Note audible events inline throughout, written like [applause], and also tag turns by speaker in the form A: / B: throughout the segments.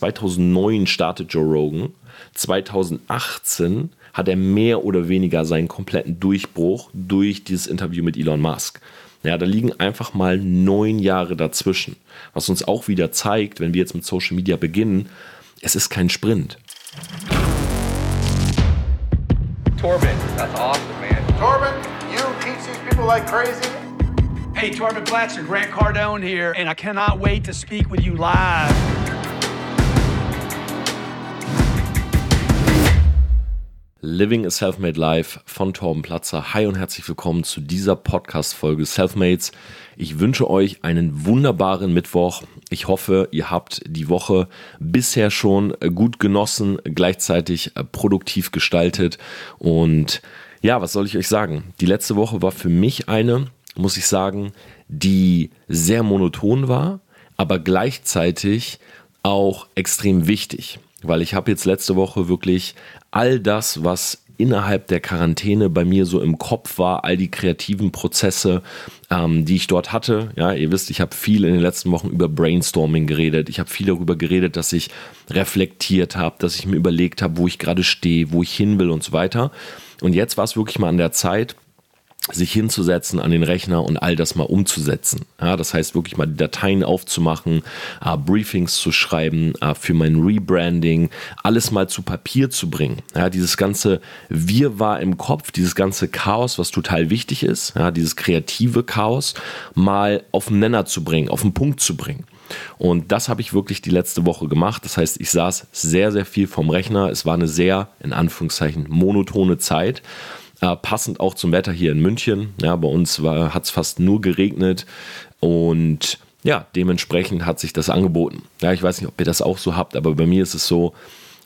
A: 2009 startet Joe Rogan. 2018 hat er mehr oder weniger seinen kompletten Durchbruch durch dieses Interview mit Elon Musk. Ja, da liegen einfach mal neun Jahre dazwischen. Was uns auch wieder zeigt, wenn wir jetzt mit Social Media beginnen, es ist kein Sprint. Torben, that's awesome, man. Torben, you teach these people like crazy. Hey, Torben Blatcher, Grant Cardone here, and I cannot wait to speak with you live. Living a Selfmade Life von Torben Platzer. Hi und herzlich willkommen zu dieser Podcast-Folge Selfmates. Ich wünsche euch einen wunderbaren Mittwoch. Ich hoffe, ihr habt die Woche bisher schon gut genossen, gleichzeitig produktiv gestaltet. Und ja, was soll ich euch sagen? Die letzte Woche war für mich eine, muss ich sagen, die sehr monoton war, aber gleichzeitig auch extrem wichtig weil ich habe jetzt letzte Woche wirklich all das, was innerhalb der Quarantäne bei mir so im Kopf war, all die kreativen Prozesse, ähm, die ich dort hatte. Ja, ihr wisst, ich habe viel in den letzten Wochen über Brainstorming geredet. Ich habe viel darüber geredet, dass ich reflektiert habe, dass ich mir überlegt habe, wo ich gerade stehe, wo ich hin will und so weiter. Und jetzt war es wirklich mal an der Zeit, sich hinzusetzen an den Rechner und all das mal umzusetzen. Ja, das heißt wirklich mal die Dateien aufzumachen, äh, Briefings zu schreiben äh, für mein Rebranding, alles mal zu Papier zu bringen. Ja, dieses ganze Wir war im Kopf, dieses ganze Chaos, was total wichtig ist, ja, dieses kreative Chaos, mal auf den Nenner zu bringen, auf den Punkt zu bringen. Und das habe ich wirklich die letzte Woche gemacht. Das heißt, ich saß sehr, sehr viel vom Rechner. Es war eine sehr, in Anführungszeichen, monotone Zeit. Äh, passend auch zum Wetter hier in München. Ja, bei uns hat es fast nur geregnet und ja, dementsprechend hat sich das angeboten. Ja, ich weiß nicht, ob ihr das auch so habt, aber bei mir ist es so,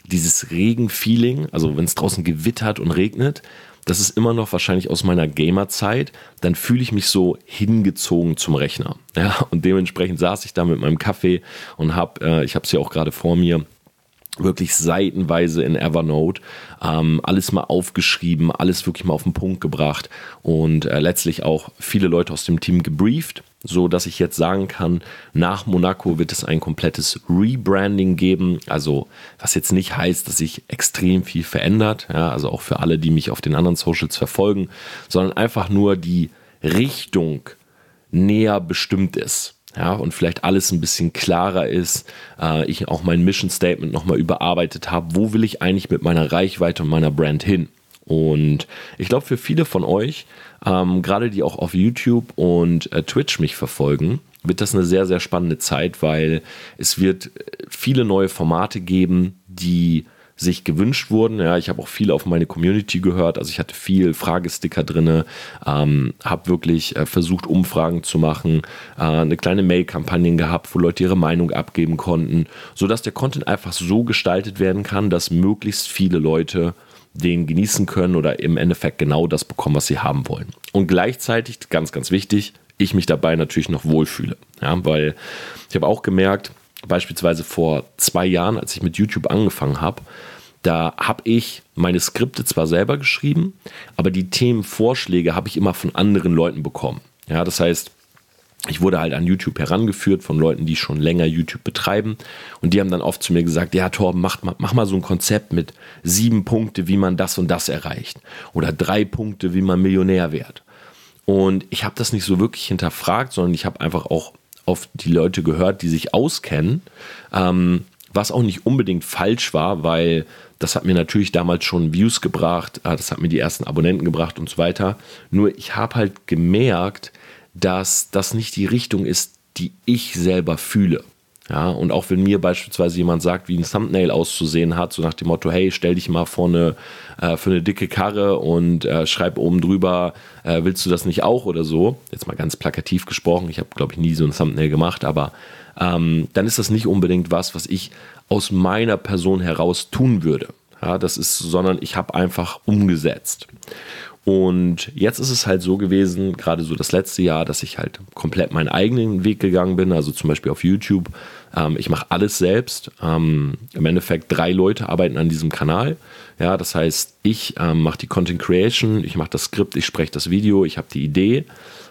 A: dieses Regenfeeling, also wenn es draußen gewittert und regnet, das ist immer noch wahrscheinlich aus meiner Gamerzeit, dann fühle ich mich so hingezogen zum Rechner. [laughs] Ja, und dementsprechend saß ich da mit meinem Kaffee und habe, äh, ich habe es ja auch gerade vor mir, wirklich seitenweise in Evernote, ähm, alles mal aufgeschrieben, alles wirklich mal auf den Punkt gebracht und äh, letztlich auch viele Leute aus dem Team gebrieft, so dass ich jetzt sagen kann, nach Monaco wird es ein komplettes Rebranding geben, also was jetzt nicht heißt, dass sich extrem viel verändert, ja, also auch für alle, die mich auf den anderen Socials verfolgen, sondern einfach nur die Richtung näher bestimmt ist ja, und vielleicht alles ein bisschen klarer ist, äh, ich auch mein Mission Statement nochmal überarbeitet habe, wo will ich eigentlich mit meiner Reichweite und meiner Brand hin? Und ich glaube, für viele von euch, ähm, gerade die auch auf YouTube und äh, Twitch mich verfolgen, wird das eine sehr, sehr spannende Zeit, weil es wird äh, viele neue Formate geben, die sich gewünscht wurden. Ja, ich habe auch viel auf meine Community gehört. Also ich hatte viel Fragesticker drin, ähm, habe wirklich äh, versucht, Umfragen zu machen, äh, eine kleine Mail-Kampagne gehabt, wo Leute ihre Meinung abgeben konnten, sodass der Content einfach so gestaltet werden kann, dass möglichst viele Leute den genießen können oder im Endeffekt genau das bekommen, was sie haben wollen. Und gleichzeitig, ganz, ganz wichtig, ich mich dabei natürlich noch wohlfühle. Ja, weil ich habe auch gemerkt, beispielsweise vor zwei Jahren, als ich mit YouTube angefangen habe, da habe ich meine Skripte zwar selber geschrieben, aber die Themenvorschläge habe ich immer von anderen Leuten bekommen. Ja, das heißt, ich wurde halt an YouTube herangeführt von Leuten, die schon länger YouTube betreiben. Und die haben dann oft zu mir gesagt, ja, Torben, mach, mach mal so ein Konzept mit sieben Punkte, wie man das und das erreicht. Oder drei Punkte, wie man Millionär wird. Und ich habe das nicht so wirklich hinterfragt, sondern ich habe einfach auch auf die Leute gehört, die sich auskennen, ähm, was auch nicht unbedingt falsch war, weil das hat mir natürlich damals schon Views gebracht, äh, das hat mir die ersten Abonnenten gebracht und so weiter. Nur ich habe halt gemerkt, dass das nicht die Richtung ist, die ich selber fühle. Ja, und auch wenn mir beispielsweise jemand sagt, wie ein Thumbnail auszusehen hat, so nach dem Motto, hey, stell dich mal vor eine, äh, für eine dicke Karre und äh, schreib oben drüber, äh, willst du das nicht auch oder so? Jetzt mal ganz plakativ gesprochen, ich habe, glaube ich, nie so ein Thumbnail gemacht, aber ähm, dann ist das nicht unbedingt was, was ich aus meiner Person heraus tun würde. Ja, das ist, sondern ich habe einfach umgesetzt. Und jetzt ist es halt so gewesen, gerade so das letzte Jahr, dass ich halt komplett meinen eigenen Weg gegangen bin. Also zum Beispiel auf YouTube. Ähm, ich mache alles selbst. Ähm, Im Endeffekt drei Leute arbeiten an diesem Kanal. Ja, das heißt, ich ähm, mache die Content Creation, ich mache das Skript, ich spreche das Video, ich habe die Idee.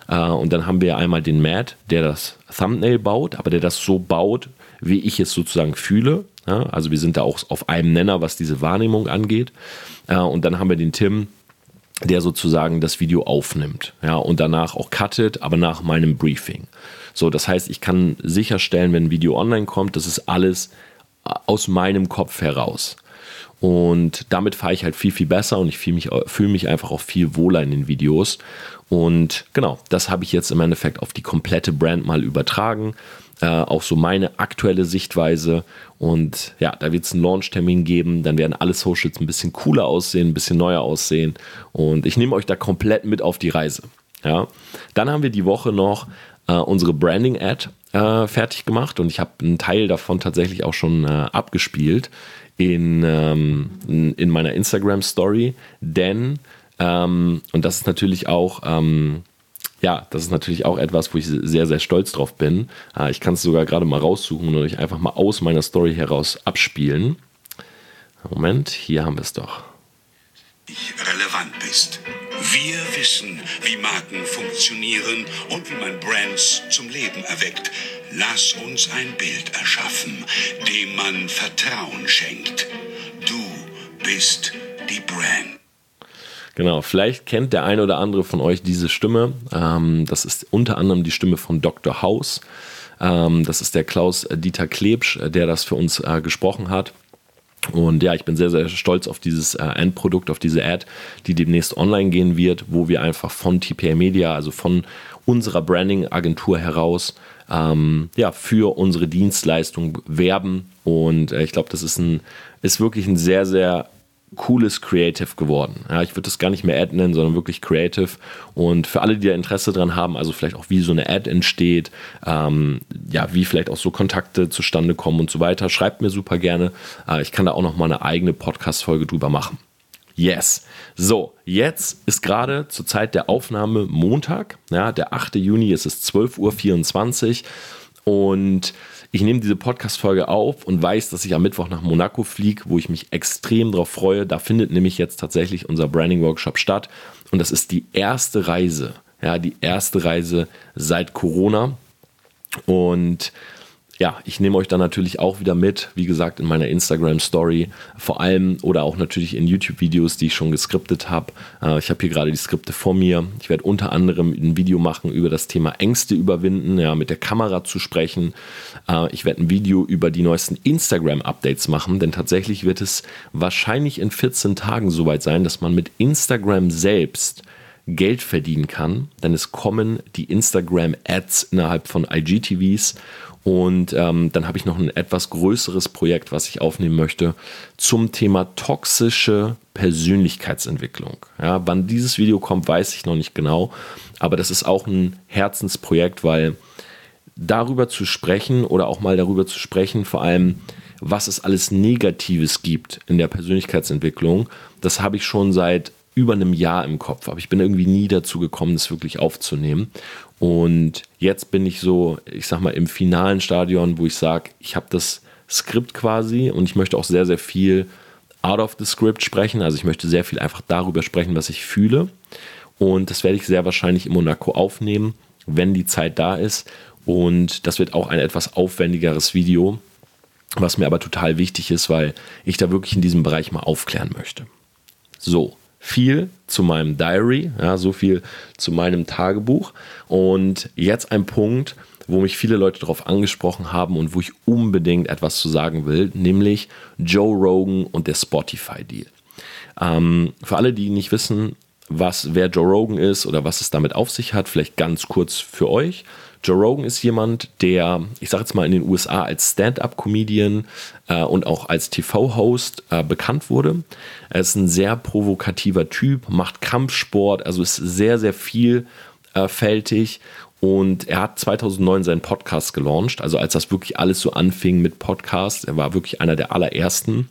A: Äh, und dann haben wir einmal den Matt, der das Thumbnail baut, aber der das so baut, wie ich es sozusagen fühle. Ja, also wir sind da auch auf einem Nenner, was diese Wahrnehmung angeht. Äh, und dann haben wir den Tim, der sozusagen das Video aufnimmt, ja, und danach auch cuttet, aber nach meinem Briefing. So, das heißt, ich kann sicherstellen, wenn ein Video online kommt, das ist alles aus meinem Kopf heraus. Und damit fahre ich halt viel, viel besser und ich fühle mich, fühl mich einfach auch viel wohler in den Videos. Und genau, das habe ich jetzt im Endeffekt auf die komplette Brand mal übertragen. Äh, auch so meine aktuelle Sichtweise. Und ja, da wird es einen Launch-Termin geben. Dann werden alle Socials ein bisschen cooler aussehen, ein bisschen neuer aussehen. Und ich nehme euch da komplett mit auf die Reise. Ja. Dann haben wir die Woche noch äh, unsere Branding-Ad äh, fertig gemacht und ich habe einen Teil davon tatsächlich auch schon äh, abgespielt in, ähm, in, in, meiner Instagram-Story, denn, ähm, und das ist natürlich auch, ähm, ja, das ist natürlich auch etwas, wo ich sehr, sehr stolz drauf bin. Äh, ich kann es sogar gerade mal raussuchen und euch einfach mal aus meiner Story heraus abspielen. Moment, hier haben wir es doch.
B: Relevant bist. Wir wissen, wie Marken funktionieren und wie man Brands zum Leben erweckt. Lass uns ein Bild erschaffen, dem man Vertrauen schenkt. Du bist die Brand.
A: Genau, vielleicht kennt der eine oder andere von euch diese Stimme. Ähm, das ist unter anderem die Stimme von Dr. House. Ähm, das ist der Klaus Dieter Klebsch, der das für uns äh, gesprochen hat. Und ja, ich bin sehr, sehr stolz auf dieses äh, Endprodukt, auf diese Ad, die demnächst online gehen wird, wo wir einfach von TPA Media, also von unserer Branding-Agentur heraus, ähm, ja, für unsere Dienstleistung werben. Und äh, ich glaube, das ist, ein, ist wirklich ein sehr, sehr cooles Creative geworden. Ja, ich würde das gar nicht mehr Ad nennen, sondern wirklich Creative. Und für alle, die da Interesse dran haben, also vielleicht auch wie so eine Ad entsteht, ähm, ja, wie vielleicht auch so Kontakte zustande kommen und so weiter, schreibt mir super gerne. Äh, ich kann da auch noch mal eine eigene Podcast-Folge drüber machen. Yes. So, jetzt ist gerade zur Zeit der Aufnahme Montag, ja, der 8. Juni, es ist 12.24 Uhr und ich nehme diese Podcast-Folge auf und weiß, dass ich am Mittwoch nach Monaco fliege, wo ich mich extrem darauf freue. Da findet nämlich jetzt tatsächlich unser Branding-Workshop statt. Und das ist die erste Reise, ja, die erste Reise seit Corona. Und ja, ich nehme euch dann natürlich auch wieder mit, wie gesagt, in meiner Instagram-Story, vor allem oder auch natürlich in YouTube-Videos, die ich schon geskriptet habe. Äh, ich habe hier gerade die Skripte vor mir. Ich werde unter anderem ein Video machen über das Thema Ängste überwinden, ja, mit der Kamera zu sprechen. Äh, ich werde ein Video über die neuesten Instagram-Updates machen, denn tatsächlich wird es wahrscheinlich in 14 Tagen soweit sein, dass man mit Instagram selbst Geld verdienen kann, denn es kommen die Instagram-Ads innerhalb von IGTVs und ähm, dann habe ich noch ein etwas größeres Projekt, was ich aufnehmen möchte, zum Thema toxische Persönlichkeitsentwicklung. Ja, wann dieses Video kommt, weiß ich noch nicht genau, aber das ist auch ein Herzensprojekt, weil darüber zu sprechen oder auch mal darüber zu sprechen, vor allem, was es alles Negatives gibt in der Persönlichkeitsentwicklung, das habe ich schon seit über einem Jahr im Kopf, aber ich bin irgendwie nie dazu gekommen, das wirklich aufzunehmen. Und jetzt bin ich so, ich sag mal, im finalen Stadion, wo ich sage, ich habe das Skript quasi und ich möchte auch sehr, sehr viel out of the script sprechen. Also ich möchte sehr viel einfach darüber sprechen, was ich fühle. Und das werde ich sehr wahrscheinlich in Monaco aufnehmen, wenn die Zeit da ist. Und das wird auch ein etwas aufwendigeres Video, was mir aber total wichtig ist, weil ich da wirklich in diesem Bereich mal aufklären möchte. So, viel zu meinem Diary, ja, so viel zu meinem Tagebuch. Und jetzt ein Punkt, wo mich viele Leute darauf angesprochen haben und wo ich unbedingt etwas zu sagen will, nämlich Joe Rogan und der Spotify-Deal. Ähm, für alle, die nicht wissen, was wer Joe Rogan ist oder was es damit auf sich hat, vielleicht ganz kurz für euch. Joe Rogan ist jemand, der, ich sage jetzt mal, in den USA als Stand-up-Comedian äh, und auch als TV-Host äh, bekannt wurde. Er ist ein sehr provokativer Typ, macht Kampfsport, also ist sehr, sehr vielfältig. Und er hat 2009 seinen Podcast gelauncht, also als das wirklich alles so anfing mit Podcasts. Er war wirklich einer der allerersten.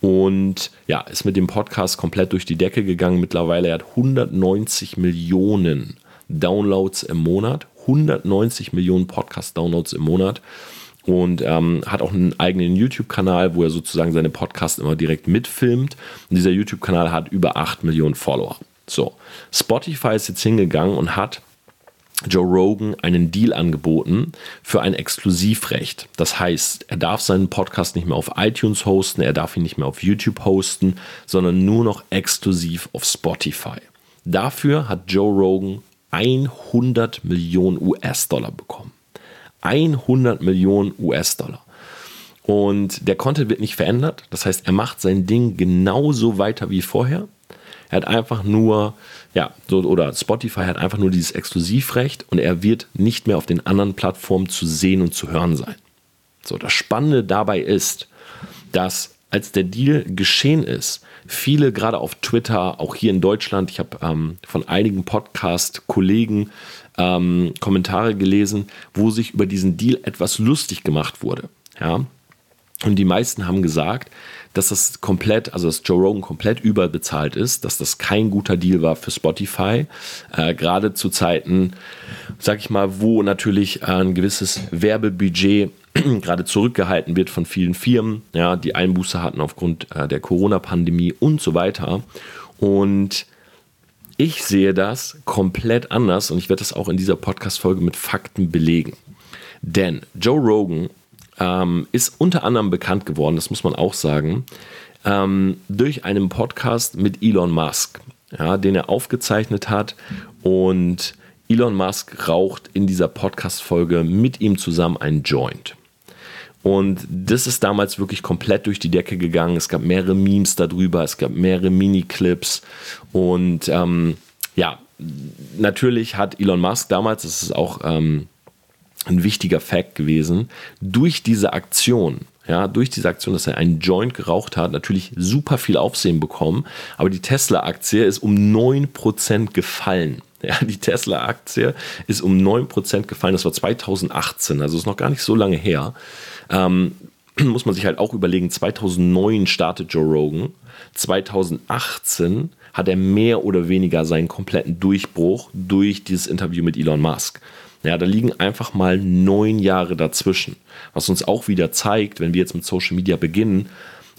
A: Und ja, ist mit dem Podcast komplett durch die Decke gegangen. Mittlerweile hat er 190 Millionen Downloads im Monat. 190 Millionen Podcast-Downloads im Monat und ähm, hat auch einen eigenen YouTube-Kanal, wo er sozusagen seine Podcasts immer direkt mitfilmt. Und dieser YouTube-Kanal hat über 8 Millionen Follower. So, Spotify ist jetzt hingegangen und hat Joe Rogan einen Deal angeboten für ein Exklusivrecht. Das heißt, er darf seinen Podcast nicht mehr auf iTunes hosten, er darf ihn nicht mehr auf YouTube hosten, sondern nur noch exklusiv auf Spotify. Dafür hat Joe Rogan 100 Millionen US-Dollar bekommen. 100 Millionen US-Dollar. Und der Content wird nicht verändert. Das heißt, er macht sein Ding genauso weiter wie vorher. Er hat einfach nur, ja, so, oder Spotify hat einfach nur dieses Exklusivrecht und er wird nicht mehr auf den anderen Plattformen zu sehen und zu hören sein. So, das Spannende dabei ist, dass als der Deal geschehen ist, viele gerade auf Twitter, auch hier in Deutschland, ich habe ähm, von einigen Podcast-Kollegen ähm, Kommentare gelesen, wo sich über diesen Deal etwas lustig gemacht wurde. Ja, und die meisten haben gesagt, dass das komplett, also dass Joe Rogan komplett überbezahlt ist, dass das kein guter Deal war für Spotify. Äh, gerade zu Zeiten, sag ich mal, wo natürlich ein gewisses Werbebudget [clears throat] gerade zurückgehalten wird von vielen Firmen, ja, die Einbuße hatten aufgrund äh, der Corona-Pandemie und so weiter. Und ich sehe das komplett anders und ich werde das auch in dieser Podcast-Folge mit Fakten belegen. Denn Joe Rogan ähm, ist unter anderem bekannt geworden, das muss man auch sagen, ähm, durch einen Podcast mit Elon Musk, ja, den er aufgezeichnet hat. Und Elon Musk raucht in dieser Podcast-Folge mit ihm zusammen ein Joint. Und das ist damals wirklich komplett durch die Decke gegangen. Es gab mehrere Memes darüber, es gab mehrere Mini-Clips. Und ähm, ja, natürlich hat Elon Musk damals, das ist auch ähm, ein wichtiger Fact gewesen, durch diese Aktion, ja, durch diese Aktion, dass er einen Joint geraucht hat, natürlich super viel Aufsehen bekommen, aber die Tesla-Aktie ist um 9% gefallen. Ja, die Tesla-Aktie ist um 9% gefallen, das war 2018, also ist noch gar nicht so lange her. Ähm, [clears throat] muss man sich halt auch überlegen, 2009 startet Joe Rogan, 2018 hat er mehr oder weniger seinen kompletten Durchbruch durch dieses Interview mit Elon Musk. Ja, da liegen einfach mal neun Jahre dazwischen. Was uns auch wieder zeigt, wenn wir jetzt mit Social Media beginnen,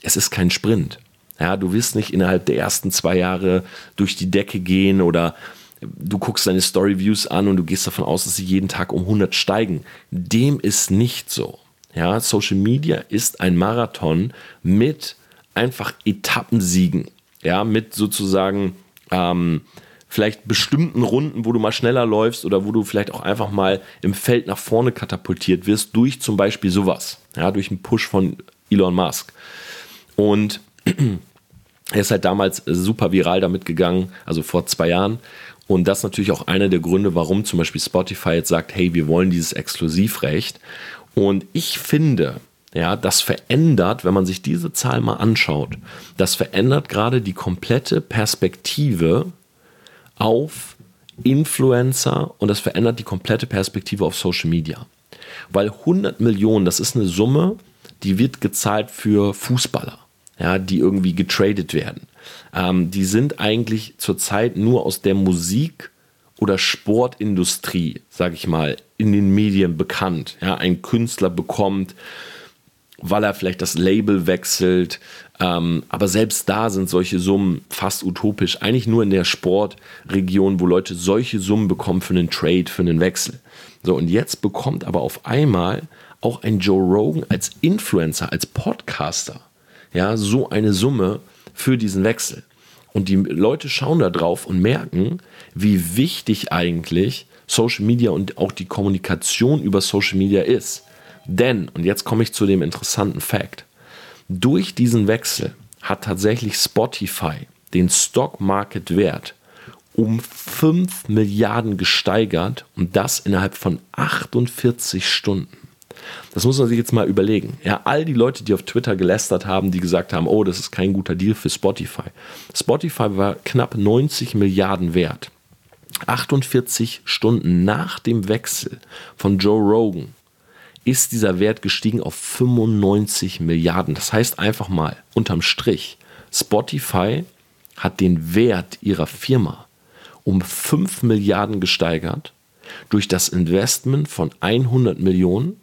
A: es ist kein Sprint. Ja, du wirst nicht innerhalb der ersten zwei Jahre durch die Decke gehen oder du guckst deine Story-Views an und du gehst davon aus, dass sie jeden Tag um 100 steigen. Dem ist nicht so. Ja, Social Media ist ein Marathon mit einfach Etappensiegen. Ja, mit sozusagen ähm, vielleicht bestimmten Runden, wo du mal schneller läufst oder wo du vielleicht auch einfach mal im Feld nach vorne katapultiert wirst durch zum Beispiel sowas, ja, durch einen Push von Elon Musk. Und [clears throat] er ist halt damals super viral damit gegangen, also vor zwei Jahren. Und das ist natürlich auch einer der Gründe, warum zum Beispiel Spotify jetzt sagt, hey, wir wollen dieses Exklusivrecht. Und ich finde, ja, das verändert, wenn man sich diese Zahl mal anschaut, das verändert gerade die komplette Perspektive auf Influencer und das verändert die komplette Perspektive auf Social Media. Weil 100 Millionen, das ist eine Summe, die wird gezahlt für Fußballer, ja, die irgendwie getradet werden. Ähm, die sind eigentlich zurzeit nur aus der Musik- oder Sportindustrie, sage ich mal, in den Medien bekannt. Ja, ein Künstler bekommt weil er vielleicht das Label wechselt. Ähm, aber selbst da sind solche Summen fast utopisch. Eigentlich nur in der Sportregion, wo Leute solche Summen bekommen für einen Trade, für einen Wechsel. So, und jetzt bekommt aber auf einmal auch ein Joe Rogan als Influencer, als Podcaster, ja, so eine Summe für diesen Wechsel. Und die Leute schauen da drauf und merken, wie wichtig eigentlich Social Media und auch die Kommunikation über Social Media ist. Denn, und jetzt komme ich zu dem interessanten Fakt, durch diesen Wechsel hat tatsächlich Spotify den Stock Market Wert um 5 Milliarden gesteigert und das innerhalb von 48 Stunden. Das muss man sich jetzt mal überlegen. Ja, all die Leute, die auf Twitter gelästert haben, die gesagt haben, oh, das ist kein guter Deal für Spotify. Spotify war knapp 90 Milliarden wert. 48 Stunden nach dem Wechsel von Joe Rogan ist dieser Wert gestiegen auf 95 Milliarden. Das heißt einfach mal unterm Strich, Spotify hat den Wert ihrer Firma um 5 Milliarden gesteigert durch das Investment von 100 Millionen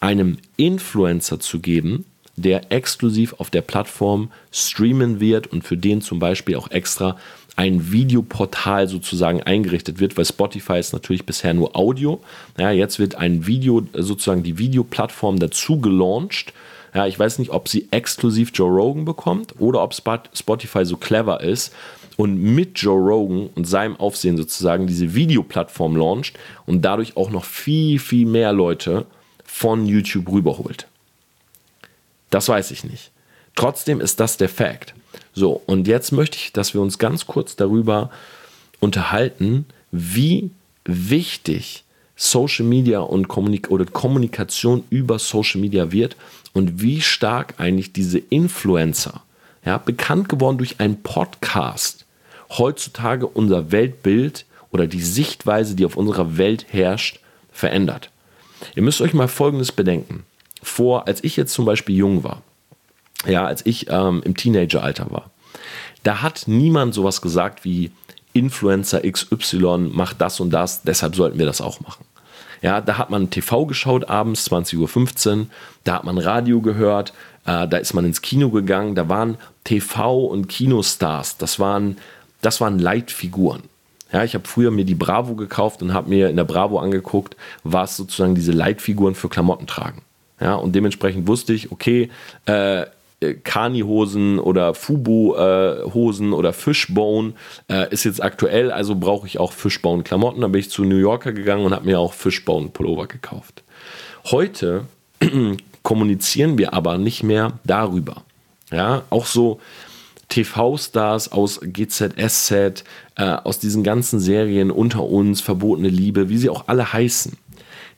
A: einem Influencer zu geben, der exklusiv auf der Plattform streamen wird und für den zum Beispiel auch extra ein Videoportal sozusagen eingerichtet wird, weil Spotify ist natürlich bisher nur Audio. Ja, jetzt wird ein Video, sozusagen die Videoplattform dazu gelauncht. Ja, ich weiß nicht, ob sie exklusiv Joe Rogan bekommt oder ob Spotify so clever ist und mit Joe Rogan und seinem Aufsehen sozusagen diese Videoplattform launcht und dadurch auch noch viel, viel mehr Leute von YouTube rüberholt. Das weiß ich nicht. Trotzdem ist das der Fact. So, und jetzt möchte ich, dass wir uns ganz kurz darüber unterhalten, wie wichtig Social Media und Kommunik oder Kommunikation über Social Media wird und wie stark eigentlich diese Influencer, ja, bekannt geworden durch einen Podcast, heutzutage unser Weltbild oder die Sichtweise, die auf unserer Welt herrscht, verändert. Ihr müsst euch mal Folgendes bedenken. Vor, als ich jetzt zum Beispiel jung war, ja, als ich ähm, im Teenageralter war, da hat niemand sowas gesagt wie Influencer XY macht das und das, deshalb sollten wir das auch machen. Ja, da hat man TV geschaut abends 20.15 Uhr, da hat man Radio gehört, äh, da ist man ins Kino gegangen, da waren TV- und Kinostars, das waren, das waren Leitfiguren. Ja, ich habe früher mir die Bravo gekauft und habe mir in der Bravo angeguckt, was sozusagen diese Leitfiguren für Klamotten tragen. Ja, und dementsprechend wusste ich, okay, äh, äh, Kani-Hosen oder Fubu-Hosen oder Fishbone äh, ist jetzt aktuell, also brauche ich auch Fishbone-Klamotten. Da bin ich zu New Yorker gegangen und habe mir auch Fishbone-Pullover gekauft. Heute [clears throat] kommunizieren wir aber nicht mehr darüber. Ja, auch so TV-Stars aus GZSZ, äh, aus diesen ganzen Serien unter uns, verbotene Liebe, wie sie auch alle heißen,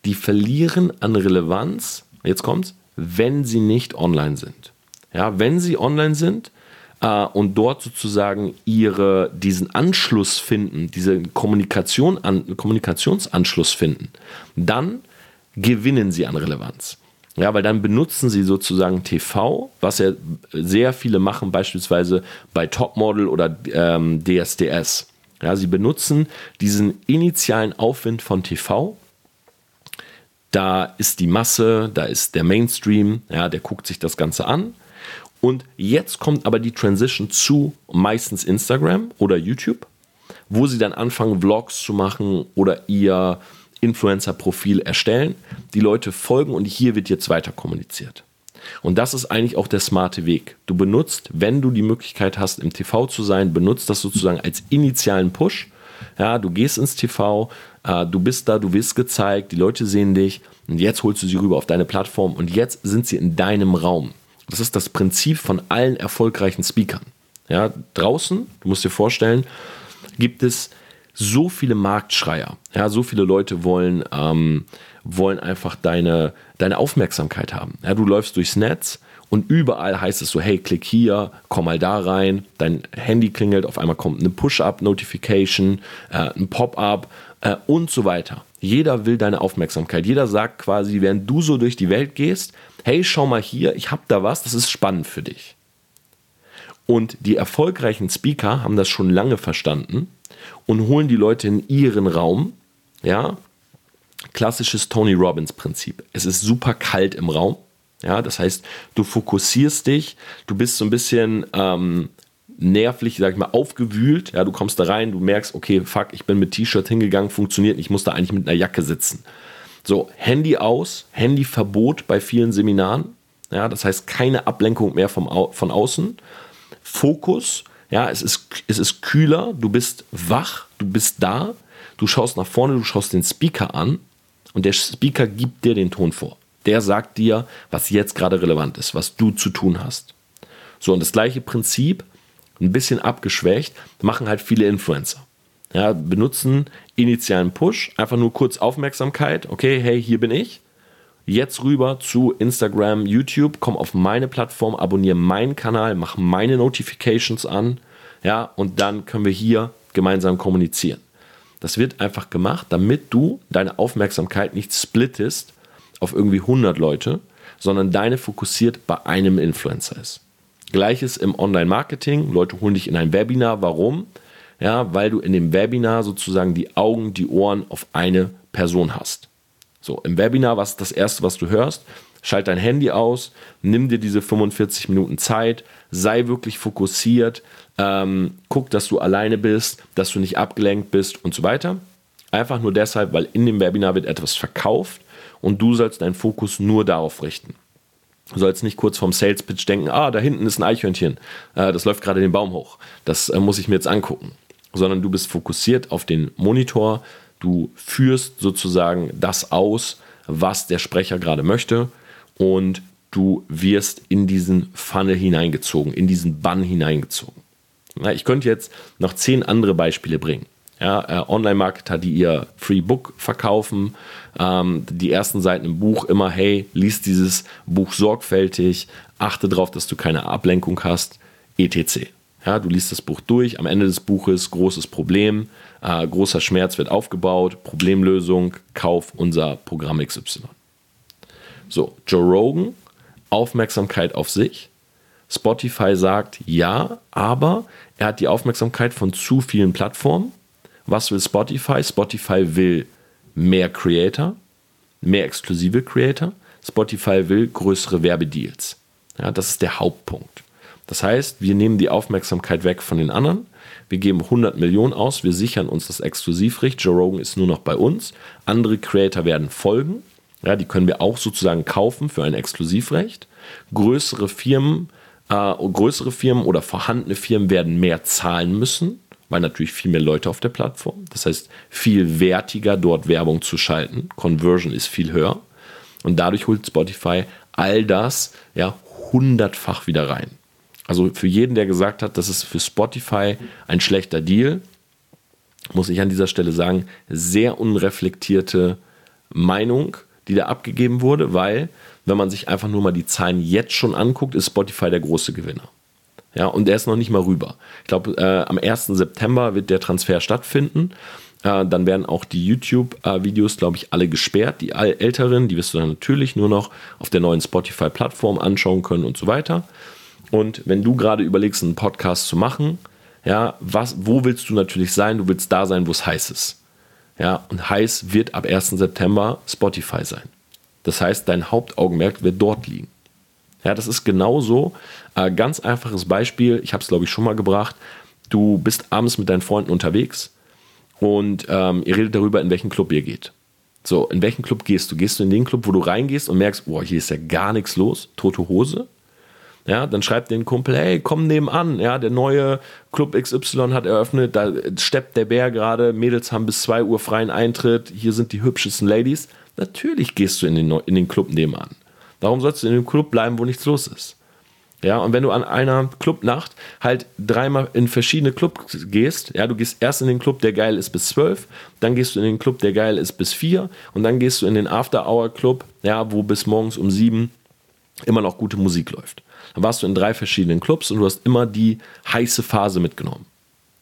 A: die verlieren an Relevanz, jetzt kommt's, wenn sie nicht online sind. Ja, wenn sie online sind äh, und dort sozusagen ihre, diesen Anschluss finden, diesen Kommunikation an, Kommunikationsanschluss finden, dann gewinnen sie an Relevanz. Ja, weil dann benutzen sie sozusagen TV, was ja sehr viele machen, beispielsweise bei Topmodel oder ähm, DSDS. Ja, sie benutzen diesen initialen Aufwind von TV. Da ist die Masse, da ist der Mainstream, ja, der guckt sich das Ganze an. Und jetzt kommt aber die Transition zu meistens Instagram oder YouTube, wo sie dann anfangen, Vlogs zu machen oder ihr Influencer-Profil erstellen. Die Leute folgen und hier wird jetzt weiter kommuniziert. Und das ist eigentlich auch der smarte Weg. Du benutzt, wenn du die Möglichkeit hast, im TV zu sein, benutzt das sozusagen als initialen Push. Ja, du gehst ins TV, äh, du bist da, du wirst gezeigt, die Leute sehen dich und jetzt holst du sie rüber auf deine Plattform und jetzt sind sie in deinem Raum. Das ist das Prinzip von allen erfolgreichen Speakern. Ja, draußen, du musst dir vorstellen, gibt es so viele Marktschreier. Ja, so viele Leute wollen, ähm, wollen einfach deine, deine Aufmerksamkeit haben. Ja, du läufst durchs Netz und überall heißt es so, hey, klick hier, komm mal da rein, dein Handy klingelt, auf einmal kommt eine Push-up-Notification, äh, ein Pop-up äh, und so weiter. Jeder will deine Aufmerksamkeit. Jeder sagt quasi, während du so durch die Welt gehst, hey, schau mal hier, ich habe da was, das ist spannend für dich. Und die erfolgreichen Speaker haben das schon lange verstanden und holen die Leute in ihren Raum. Ja, klassisches Tony Robbins Prinzip. Es ist super kalt im Raum. Ja, das heißt, du fokussierst dich, du bist so ein bisschen ähm, nervlich, sag ich mal, aufgewühlt. Ja, du kommst da rein, du merkst, okay, fuck, ich bin mit T-Shirt hingegangen, funktioniert nicht, ich muss da eigentlich mit einer Jacke sitzen. So, Handy aus, Handyverbot bei vielen Seminaren. Ja, das heißt keine Ablenkung mehr vom, von außen. Fokus, ja, es ist, es ist kühler, du bist wach, du bist da, du schaust nach vorne, du schaust den Speaker an und der Speaker gibt dir den Ton vor. Der sagt dir, was jetzt gerade relevant ist, was du zu tun hast. So, und das gleiche Prinzip, ein bisschen abgeschwächt, machen halt viele Influencer ja, benutzen initialen Push, einfach nur kurz Aufmerksamkeit, okay, hey, hier bin ich. Jetzt rüber zu Instagram, YouTube, komm auf meine Plattform, abonniere meinen Kanal, mach meine Notifications an, ja, und dann können wir hier gemeinsam kommunizieren. Das wird einfach gemacht, damit du deine Aufmerksamkeit nicht splittest auf irgendwie 100 Leute, sondern deine fokussiert bei einem Influencer ist. Gleiches im Online-Marketing. Leute holen dich in ein Webinar. Warum? ja, weil du in dem Webinar sozusagen die Augen, die Ohren auf eine Person hast. So, im Webinar, was ist das erste, was du hörst? Schalt dein Handy aus, nimm dir diese 45 Minuten Zeit, sei wirklich fokussiert, äh, ähm, guck, dass du alleine bist, dass du nicht abgelenkt bist und so weiter. Einfach nur deshalb, weil in dem Webinar wird etwas verkauft und du sollst deinen Fokus nur darauf richten. Du sollst nicht kurz vorm Sales Pitch denken, ah, da hinten ist ein Eichhörnchen, äh, das läuft gerade den Baum hoch. Das äh, muss ich mir jetzt angucken. Sondern du bist fokussiert auf den Monitor, du führst sozusagen das aus, was der Sprecher gerade möchte und du wirst in diesen Funnel hineingezogen, in diesen Bann hineingezogen. Ja, ich könnte jetzt noch zehn andere Beispiele bringen. Ja, äh, Online-Marketer, die ihr Free Book verkaufen, ähm, die ersten Seiten im Buch immer, hey, lies dieses Buch sorgfältig, achte darauf, dass du keine Ablenkung hast, etc. Ja, du liest das Buch durch, am Ende des Buches großes Problem, äh, großer Schmerz wird aufgebaut, Problemlösung, kauf unser Programm XY. So, Joe Rogan, Aufmerksamkeit auf sich. Spotify sagt ja, aber er hat die Aufmerksamkeit von zu vielen Plattformen was will Spotify? Spotify will mehr Creator, mehr exklusive Creator. Spotify will größere Werbedeals. Ja, das ist der Hauptpunkt. Das heißt, wir nehmen die Aufmerksamkeit weg von den anderen. Wir geben 100 Millionen aus, wir sichern uns das Exklusivrecht. Joe Rogan ist nur noch bei uns. Andere Creator werden folgen. Ja, die können wir auch sozusagen kaufen für ein Exklusivrecht. Größere Firmen, äh, größere Firmen oder vorhandene Firmen werden mehr zahlen müssen weil natürlich viel mehr Leute auf der Plattform. Das heißt, viel wertiger dort Werbung zu schalten. Conversion ist viel höher. Und dadurch holt Spotify all das ja hundertfach wieder rein. Also für jeden, der gesagt hat, das ist für Spotify ein schlechter Deal, muss ich an dieser Stelle sagen, sehr unreflektierte Meinung, die da abgegeben wurde, weil wenn man sich einfach nur mal die Zahlen jetzt schon anguckt, ist Spotify der große Gewinner. Ja, und der ist noch nicht mal rüber. Ich glaube, äh, am 1. September wird der Transfer stattfinden. Äh, dann werden auch die YouTube-Videos, glaube ich, alle gesperrt. Die älteren, die wirst du dann natürlich nur noch auf der neuen Spotify-Plattform anschauen können und so weiter. Und wenn du gerade überlegst, einen Podcast zu machen, ja, was, wo willst du natürlich sein? Du willst da sein, wo es heiß ist. Ja, und heiß wird ab 1. September Spotify sein. Das heißt, dein Hauptaugenmerk wird dort liegen. Ja, das ist genauso. Äh, ganz einfaches Beispiel, ich habe es glaube ich schon mal gebracht. Du bist abends mit deinen Freunden unterwegs und ähm, ihr redet darüber, in welchen Club ihr geht. So, in welchen Club gehst du? Gehst du in den Club, wo du reingehst und merkst, boah, hier ist ja gar nichts los, tote Hose? Ja, dann schreibt den Kumpel, hey, komm nebenan, ja, der neue Club XY hat eröffnet, da steppt der Bär gerade, Mädels haben bis 2 Uhr freien Eintritt, hier sind die hübschesten Ladies. Natürlich gehst du in den, in den Club nebenan. Warum sollst du in dem Club bleiben, wo nichts los ist? Ja, und wenn du an einer Clubnacht halt dreimal in verschiedene Clubs gehst, ja, du gehst erst in den Club, der geil ist bis zwölf, dann gehst du in den Club, der geil ist bis vier und dann gehst du in den After-Hour-Club, ja, wo bis morgens um sieben immer noch gute Musik läuft. Dann warst du in drei verschiedenen Clubs und du hast immer die heiße Phase mitgenommen.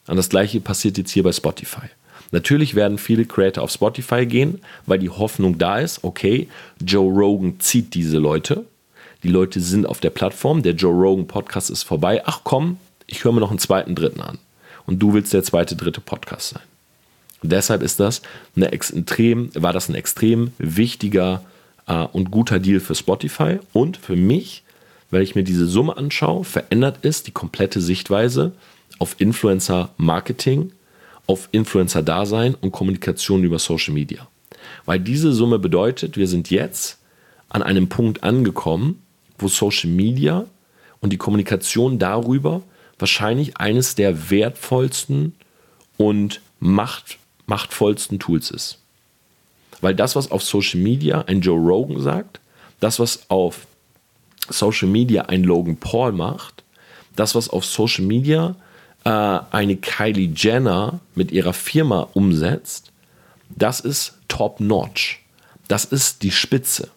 A: Und das gleiche passiert jetzt hier bei Spotify. Natürlich werden viele Creator auf Spotify gehen, weil die Hoffnung da ist, okay, Joe Rogan zieht diese Leute. Die Leute sind auf der Plattform, der Joe Rogan Podcast ist vorbei. Ach komm, ich höre mir noch einen zweiten, dritten an. Und du willst der zweite, dritte Podcast sein. Und deshalb ist das eine extrem, war das ein extrem wichtiger äh, und guter Deal für Spotify und für mich, weil ich mir diese Summe anschaue, verändert ist die komplette Sichtweise auf Influencer Marketing auf Influencer-Dasein und Kommunikation über Social Media. Weil diese Summe bedeutet, wir sind jetzt an einem Punkt angekommen, wo Social Media und die Kommunikation darüber wahrscheinlich eines der wertvollsten und macht, machtvollsten Tools ist. Weil das, was auf Social Media ein Joe Rogan sagt, das, was auf Social Media ein Logan Paul macht, das, was auf Social Media äh, eine Kylie Jenner mit ihrer Firma umsetzt, das ist top-notch. Das ist die Spitze.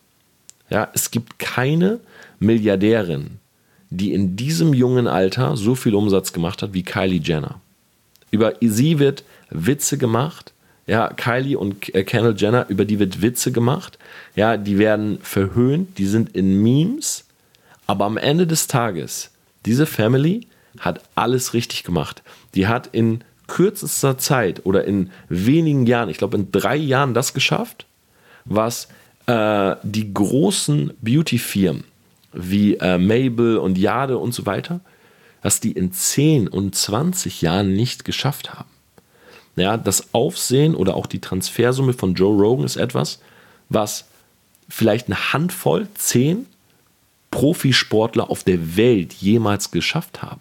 A: Ja, es gibt keine Milliardärin, die in diesem jungen Alter so viel Umsatz gemacht hat wie Kylie Jenner. Über sie wird Witze gemacht. Ja, Kylie und äh, Kendall Jenner, über die wird Witze gemacht. Ja, die werden verhöhnt, die sind in Memes. Aber am Ende des Tages, diese Family hat alles richtig gemacht. Die hat in kürzester Zeit oder in wenigen Jahren, ich glaube in drei Jahren das geschafft, was äh, die großen Beauty-Firmen wie äh, Mabel und Jade und so weiter was die in 10 und 20 Jahren nicht geschafft haben. Ja, das Aufsehen oder auch die Transfersumme von Joe Rogan ist etwas, was vielleicht eine Handvoll, zehn Profisportler auf der Welt jemals geschafft haben.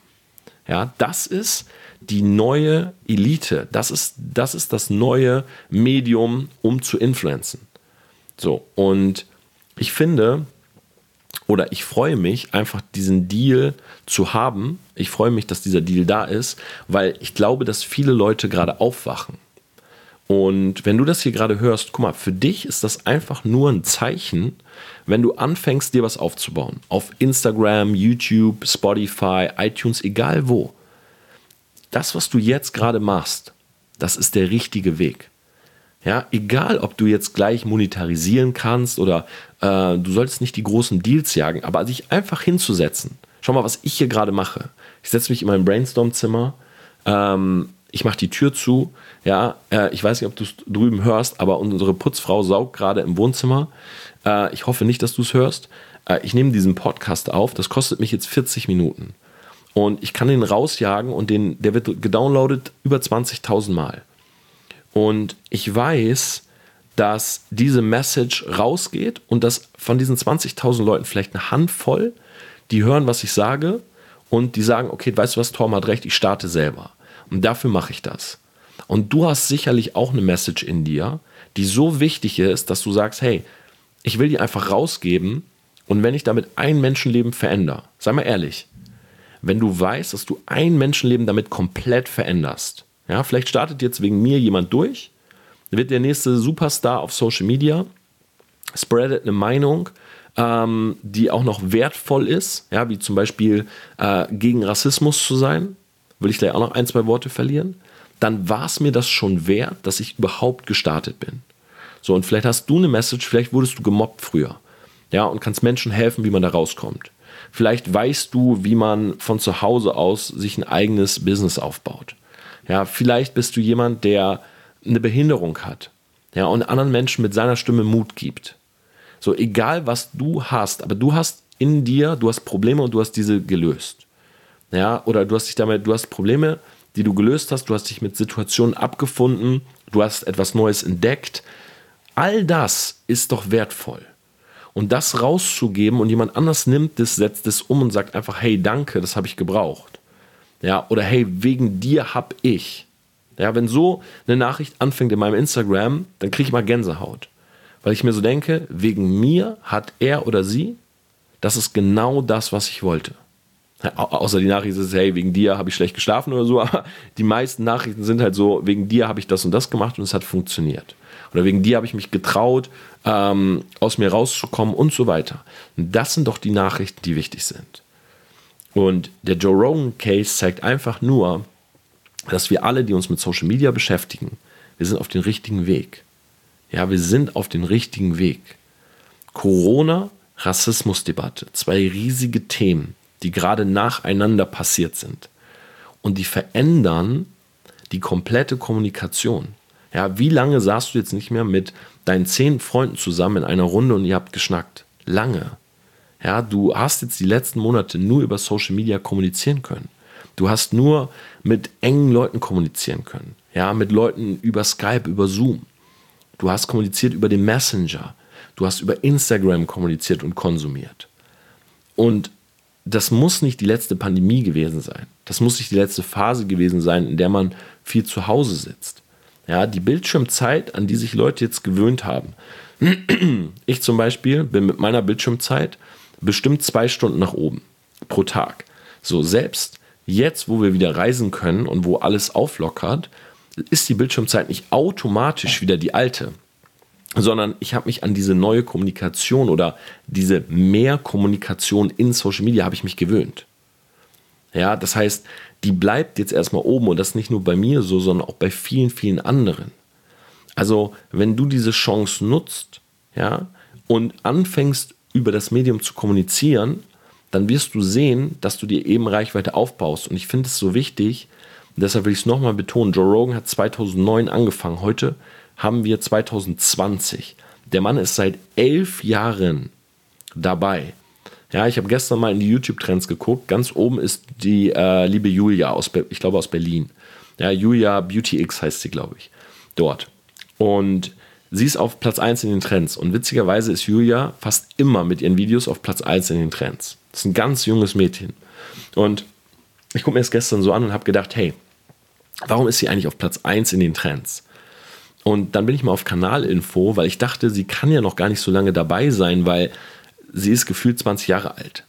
A: Ja, das ist die neue Elite. Das ist, das ist das neue Medium, um zu influenzen. So, und ich finde, oder ich freue mich, einfach diesen Deal zu haben. Ich freue mich, dass dieser Deal da ist, weil ich glaube, dass viele Leute gerade aufwachen. Und wenn du das hier gerade hörst, guck mal, für dich ist das einfach nur ein Zeichen, wenn du anfängst, dir was aufzubauen. Auf Instagram, YouTube, Spotify, iTunes, egal wo. Das, was du jetzt gerade machst, das ist der richtige Weg. Ja, egal, ob du jetzt gleich monetarisieren kannst oder äh, du solltest nicht die großen Deals jagen, aber sich einfach hinzusetzen. Schau mal, was ich hier gerade mache. Ich setze mich in mein Brainstorm-Zimmer, ähm, ich mache die Tür zu. Ja, äh, ich weiß nicht, ob du es drüben hörst, aber unsere Putzfrau saugt gerade im Wohnzimmer. Äh, ich hoffe nicht, dass du es hörst. Äh, ich nehme diesen Podcast auf. Das kostet mich jetzt 40 Minuten. Und ich kann den rausjagen und den, der wird gedownloadet über 20.000 Mal. Und ich weiß, dass diese Message rausgeht und dass von diesen 20.000 Leuten vielleicht eine Handvoll, die hören, was ich sage und die sagen, okay, weißt du was, Tom hat recht, ich starte selber. Und dafür mache ich das. Und du hast sicherlich auch eine Message in dir, die so wichtig ist, dass du sagst, hey, ich will die einfach rausgeben und wenn ich damit ein Menschenleben verändere, sei mal ehrlich, wenn du weißt, dass du ein Menschenleben damit komplett veränderst, ja, vielleicht startet jetzt wegen mir jemand durch, wird der nächste Superstar auf Social Media, spreadet eine Meinung, ähm, die auch noch wertvoll ist, ja, wie zum Beispiel äh, gegen Rassismus zu sein, will ich gleich auch noch ein, zwei Worte verlieren, dann war es mir das schon wert, dass ich überhaupt gestartet bin. So, und vielleicht hast du eine Message, vielleicht wurdest du gemobbt früher. Ja, und kannst Menschen helfen, wie man da rauskommt. Vielleicht weißt du, wie man von zu Hause aus sich ein eigenes Business aufbaut. Ja, vielleicht bist du jemand, der eine Behinderung hat. Ja, und anderen Menschen mit seiner Stimme Mut gibt. So, egal was du hast, aber du hast in dir, du hast Probleme und du hast diese gelöst. Ja, oder du hast dich damit, du hast Probleme, die du gelöst hast, du hast dich mit Situationen abgefunden, du hast etwas Neues entdeckt. All das ist doch wertvoll. Und das rauszugeben und jemand anders nimmt es, setzt es um und sagt einfach, hey, danke, das habe ich gebraucht. Ja, oder hey, wegen dir hab ich. Ja, wenn so eine Nachricht anfängt in meinem Instagram, dann kriege ich mal Gänsehaut. Weil ich mir so denke, wegen mir hat er oder sie, das ist genau das, was ich wollte. Außer die Nachricht ist, hey, wegen dir habe ich schlecht geschlafen oder so, [laughs] aber die meisten Nachrichten sind halt so, wegen dir habe ich das und das gemacht und es hat funktioniert. Oder wegen dir habe ich mich getraut, ähm, aus mir rauszukommen und so weiter. Und das sind doch die Nachrichten, die wichtig sind. Und der Joe Rogan Case zeigt einfach nur, dass wir alle, die uns mit Social Media beschäftigen, wir sind auf dem richtigen Weg. Ja, wir sind auf dem richtigen Weg. Corona, Rassismusdebatte, zwei riesige Themen, die gerade nacheinander passiert sind. Und die verändern die komplette Kommunikation. Ja, wie lange saßt du jetzt nicht mehr mit deinen zehn Freunden zusammen in einer Runde und ihr habt geschnackt? Lange. Ja, du hast jetzt die letzten Monate nur über Social Media kommunizieren können. Du hast nur mit engen Leuten kommunizieren können. Ja, mit Leuten über Skype, über Zoom. Du hast kommuniziert über den Messenger. Du hast über Instagram kommuniziert und konsumiert. Und das muss nicht die letzte Pandemie gewesen sein. Das muss nicht die letzte Phase gewesen sein, in der man viel zu Hause sitzt. Ja, die Bildschirmzeit, an die sich Leute jetzt gewöhnt haben. [clears throat] Ich zum Beispiel bin mit meiner Bildschirmzeit bestimmt zwei Stunden nach oben pro Tag. So, selbst jetzt, wo wir wieder reisen können und wo alles auflockert, ist die Bildschirmzeit nicht automatisch wieder die alte, sondern ich habe mich an diese neue Kommunikation oder diese Mehrkommunikation in Social Media habe ich mich gewöhnt. Ja, das heißt, die bleibt jetzt erstmal oben und das nicht nur bei mir so, sondern auch bei vielen, vielen anderen. Also, wenn du diese Chance nutzt, ja, und anfängst über das Medium zu kommunizieren, dann wirst du sehen, dass du dir eben Reichweite aufbaust. Und ich finde es so wichtig, deshalb will ich es nochmal betonen, Joe Rogan hat 2009 angefangen. Heute haben wir 2020. Der Mann ist seit elf Jahren dabei. Ja, ich habe gestern mal in die YouTube-Trends geguckt. Ganz oben ist die äh, liebe Julia aus, ich glaube aus Berlin. Ja, Julia Beauty X heißt sie, glaube ich. Dort. Und sie ist auf Platz 1 in den Trends. Und witzigerweise ist Julia fast immer mit ihren Videos auf Platz 1 in den Trends. Das ist ein ganz junges Mädchen. Und ich gucke mir das gestern so an und habe gedacht, hey, warum ist sie eigentlich auf Platz 1 in den Trends? Und dann bin ich mal auf Kanalinfo, weil ich dachte, sie kann ja noch gar nicht so lange dabei sein, weil sie ist gefühlt 20 Jahre alt.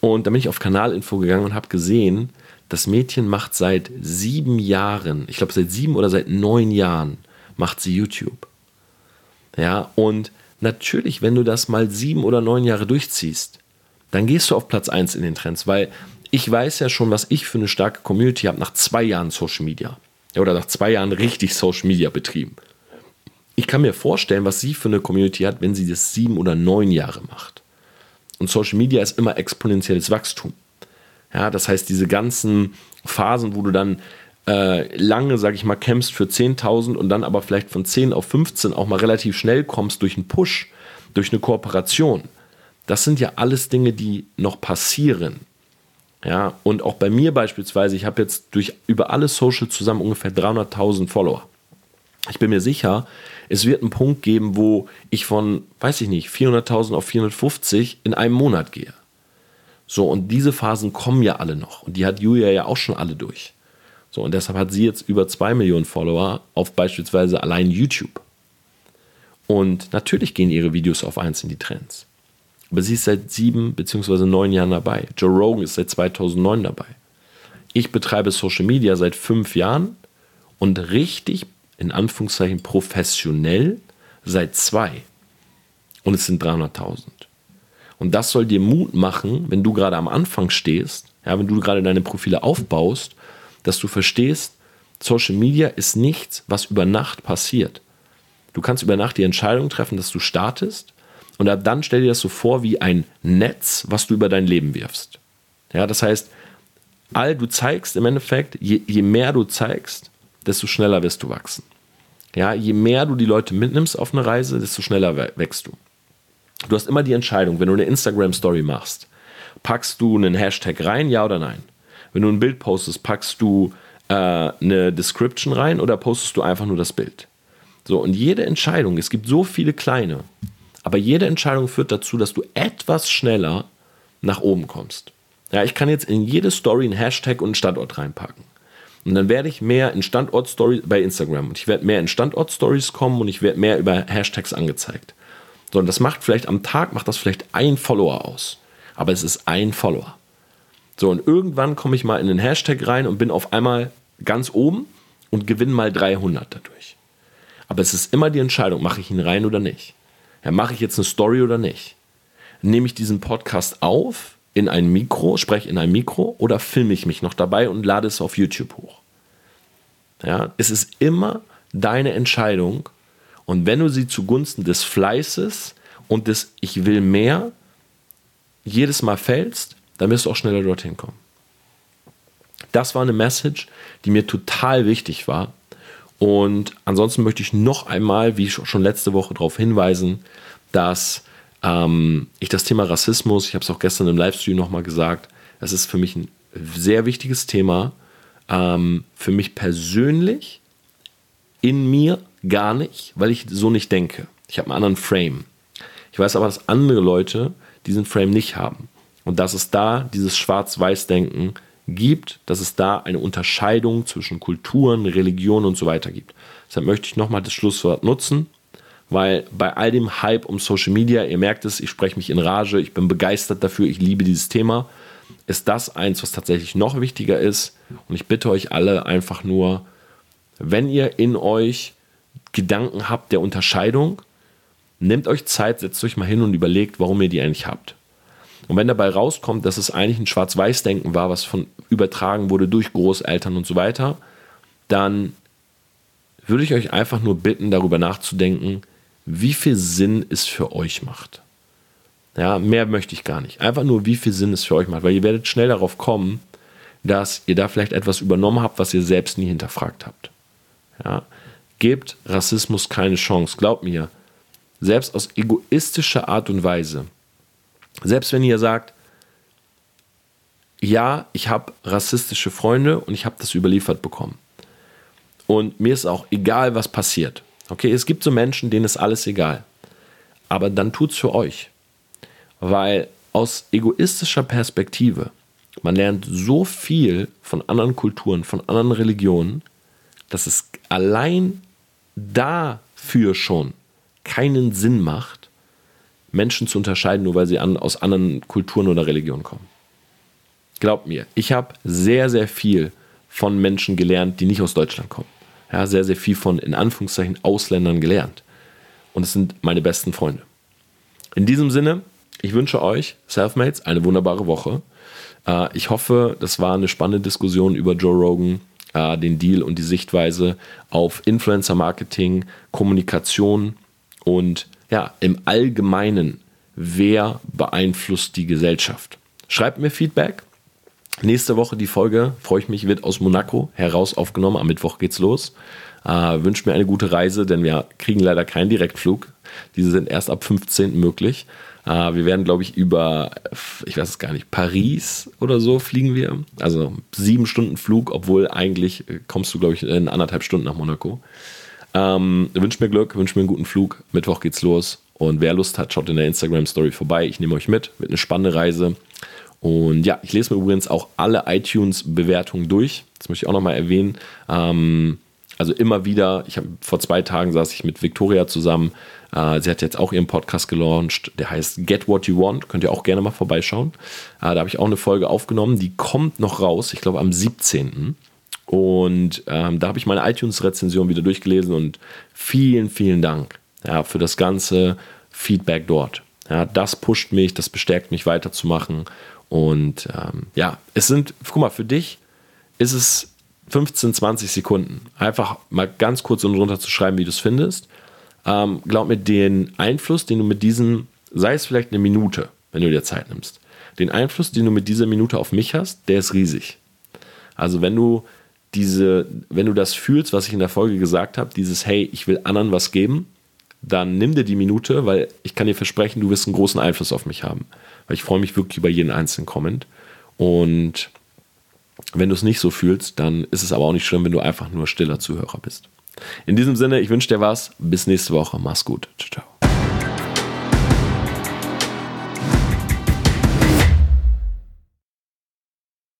A: Und dann bin ich auf Kanalinfo gegangen und habe gesehen, das Mädchen macht seit sieben Jahren, ich glaube seit sieben oder seit neun Jahren, macht sie YouTube. Ja, und natürlich, wenn du das mal sieben oder neun Jahre durchziehst, dann gehst du auf Platz 1 in den Trends, weil ich weiß ja schon, was ich für eine starke Community habe nach zwei Jahren Social Media. Oder nach zwei Jahren richtig Social Media betrieben. Ich kann mir vorstellen, was sie für eine Community hat, wenn sie das sieben oder neun Jahre macht. Und Social Media ist immer exponentielles Wachstum. Ja, das heißt, diese ganzen Phasen, wo du dann äh, lange, sag ich mal, kämpfst für 10.000 und dann aber vielleicht von 10 auf 15 auch mal relativ schnell kommst durch einen Push, durch eine Kooperation. Das sind ja alles Dinge, die noch passieren. Ja, und auch bei mir beispielsweise, ich habe jetzt durch über alle Social zusammen ungefähr 300.000 Follower. Ich bin mir sicher, es wird einen Punkt geben, wo ich von, weiß ich nicht, 400.000 auf 450 in einem Monat gehe. So, und diese Phasen kommen ja alle noch. Und die hat Julia ja auch schon alle durch. So, und deshalb hat sie jetzt über 2 Millionen Follower auf beispielsweise allein YouTube. Und natürlich gehen ihre Videos auf eins in die Trends. Aber sie ist seit sieben bzw. neun Jahren dabei. Joe Rogan ist seit 2009 dabei. Ich betreibe Social Media seit fünf Jahren und richtig, in Anführungszeichen, professionell seit zwei. Und es sind 300.000. Und das soll dir Mut machen, wenn du gerade am Anfang stehst, ja, wenn du gerade deine Profile aufbaust, dass du verstehst, Social Media ist nichts, was über Nacht passiert. Du kannst über Nacht die Entscheidung treffen, dass du startest und ab dann stell dir das so vor wie ein Netz, was du über dein Leben wirfst. Ja, das heißt, all du zeigst im Endeffekt, je, je mehr du zeigst, desto schneller wirst du wachsen. Ja, je mehr du die Leute mitnimmst auf eine Reise, desto schneller wächst du. Du hast immer die Entscheidung, wenn du eine Instagram-Story machst, packst du einen Hashtag rein, ja oder nein? Wenn du ein Bild postest, packst du äh, eine Description rein oder postest du einfach nur das Bild? So, und jede Entscheidung, es gibt so viele kleine, aber jede Entscheidung führt dazu, dass du etwas schneller nach oben kommst. Ja, ich kann jetzt in jede Story einen Hashtag und einen Standort reinpacken. Und dann werde ich mehr in Standort-Stories bei Instagram und ich werde mehr in Standort-Stories kommen und ich werde mehr über Hashtags angezeigt. So, und das macht vielleicht am Tag, macht das vielleicht ein Follower aus. Aber es ist ein Follower. So, und irgendwann komme ich mal in den Hashtag rein und bin auf einmal ganz oben und gewinne mal 300 dadurch. Aber es ist immer die Entscheidung, mache ich ihn rein oder nicht ja, mache ich jetzt eine Story oder nicht? Nehme ich diesen Podcast auf in ein Mikro, spreche in ein Mikro oder filme ich mich noch dabei und lade es auf YouTube hoch? Ja, es ist immer deine Entscheidung und wenn du sie zugunsten des Fleißes und des Ich will mehr jedes Mal fällst, dann wirst du auch schneller dorthin kommen. Das war eine Message, die mir total wichtig war und ansonsten möchte ich noch einmal, wie schon letzte Woche darauf hinweisen, dass ähm, ich das Thema Rassismus, ich habe es auch gestern im Livestream nochmal gesagt, das ist für mich ein sehr wichtiges Thema. Ähm, für mich persönlich, in mir gar nicht, weil ich so nicht denke. Ich habe einen anderen Frame. Ich weiß aber, dass andere Leute diesen Frame nicht haben. Und dass es da dieses Schwarz-Weiß-Denken gibt, dass es da eine Unterscheidung zwischen Kulturen, Religionen und so weiter gibt. Deshalb möchte ich nochmal das Schlusswort nutzen, weil bei all dem Hype um Social Media, ihr merkt es, ich spreche mich in Rage, ich bin begeistert dafür, ich liebe dieses Thema, ist das eins, was tatsächlich noch wichtiger ist. Und ich bitte euch alle einfach nur, wenn ihr in euch Gedanken habt der Unterscheidung, nehmt euch Zeit, setzt euch mal hin und überlegt, warum ihr die eigentlich habt. Und wenn dabei rauskommt, dass es eigentlich ein Schwarz-Weiß-Denken war, was von übertragen wurde durch Großeltern und so weiter, dann würde ich euch einfach nur bitten, darüber nachzudenken, wie viel Sinn es für euch macht. Ja, mehr möchte ich gar nicht. Einfach nur, wie viel Sinn es für euch macht, weil ihr werdet schnell darauf kommen, dass ihr da vielleicht etwas übernommen habt, was ihr selbst nie hinterfragt habt. Ja, gebt Rassismus keine Chance. Glaubt mir, selbst aus egoistischer Art und Weise Selbst wenn ihr sagt, ja, ich habe rassistische Freunde und ich habe das überliefert bekommen. Und mir ist auch egal, was passiert. Okay, es gibt so Menschen, denen ist alles egal. Aber dann tut es für euch. Weil aus egoistischer Perspektive, man lernt so viel von anderen Kulturen, von anderen Religionen, dass es allein dafür schon keinen Sinn macht, Menschen zu unterscheiden, nur weil sie an, aus anderen Kulturen oder Religionen kommen. Glaubt mir, ich habe sehr, sehr viel von Menschen gelernt, die nicht aus Deutschland kommen. Ja, sehr, sehr viel von, in Anführungszeichen, Ausländern gelernt. Und es sind meine besten Freunde. In diesem Sinne, ich wünsche euch, Selfmates, eine wunderbare Woche. Äh, ich hoffe, das war eine spannende Diskussion über Joe Rogan, äh, den Deal und die Sichtweise auf Influencer-Marketing, Kommunikation und ja, im Allgemeinen, wer beeinflusst die Gesellschaft. Schreibt mir Feedback. Nächste Woche die Folge, freue ich mich, wird aus Monaco heraus aufgenommen. Am Mittwoch geht's los. Äh, wünscht mir eine gute Reise, denn wir kriegen leider keinen Direktflug. Diese sind erst ab 15. möglich. Äh, wir werden, glaube ich, über, ich weiß es gar nicht, Paris oder so fliegen wir. Also sieben Stunden Flug, obwohl eigentlich kommst du, glaube ich, in anderthalb Stunden nach Monaco. Ähm, wünscht mir Glück, wünscht mir einen guten Flug. Mittwoch geht's los. Und wer Lust hat, schaut in der Instagram-Story vorbei. Ich nehme euch mit. Wird eine spannende Reise. Und ja, ich lese mir übrigens auch alle iTunes-Bewertungen durch. Das möchte ich auch nochmal erwähnen. Ähm, also immer wieder, ich habe vor zwei Tagen saß ich mit Victoria zusammen. Äh, sie hat jetzt auch ihren Podcast gelauncht, der heißt Get What You Want. Könnt ihr auch gerne mal vorbeischauen. Äh, da habe ich auch eine Folge aufgenommen, die kommt noch raus, ich glaube am 17. Und ähm, da habe ich meine iTunes-Rezension wieder durchgelesen und vielen, vielen Dank ja, für das ganze Feedback dort. Ja, das pusht mich, das bestärkt mich weiterzumachen. Und ähm, ja, es sind, guck mal, für dich ist es 15, 20 Sekunden. Einfach mal ganz kurz und runter zu schreiben, wie du es findest. Ähm, glaub mir, den Einfluss, den du mit diesem, sei es vielleicht eine Minute, wenn du dir Zeit nimmst, den Einfluss, den du mit dieser Minute auf mich hast, der ist riesig. Also wenn du diese, wenn du das fühlst, was ich in der Folge gesagt habe, dieses Hey, ich will anderen was geben, dann nimm dir die Minute, weil ich kann dir versprechen, du wirst einen großen Einfluss auf mich haben. Weil ich freue mich wirklich über jeden einzelnen Comment. Und wenn du es nicht so fühlst, dann ist es aber auch nicht schlimm, wenn du einfach nur stiller Zuhörer bist. In diesem Sinne, ich wünsche dir was. Bis nächste Woche. Mach's gut. Ciao, ciao.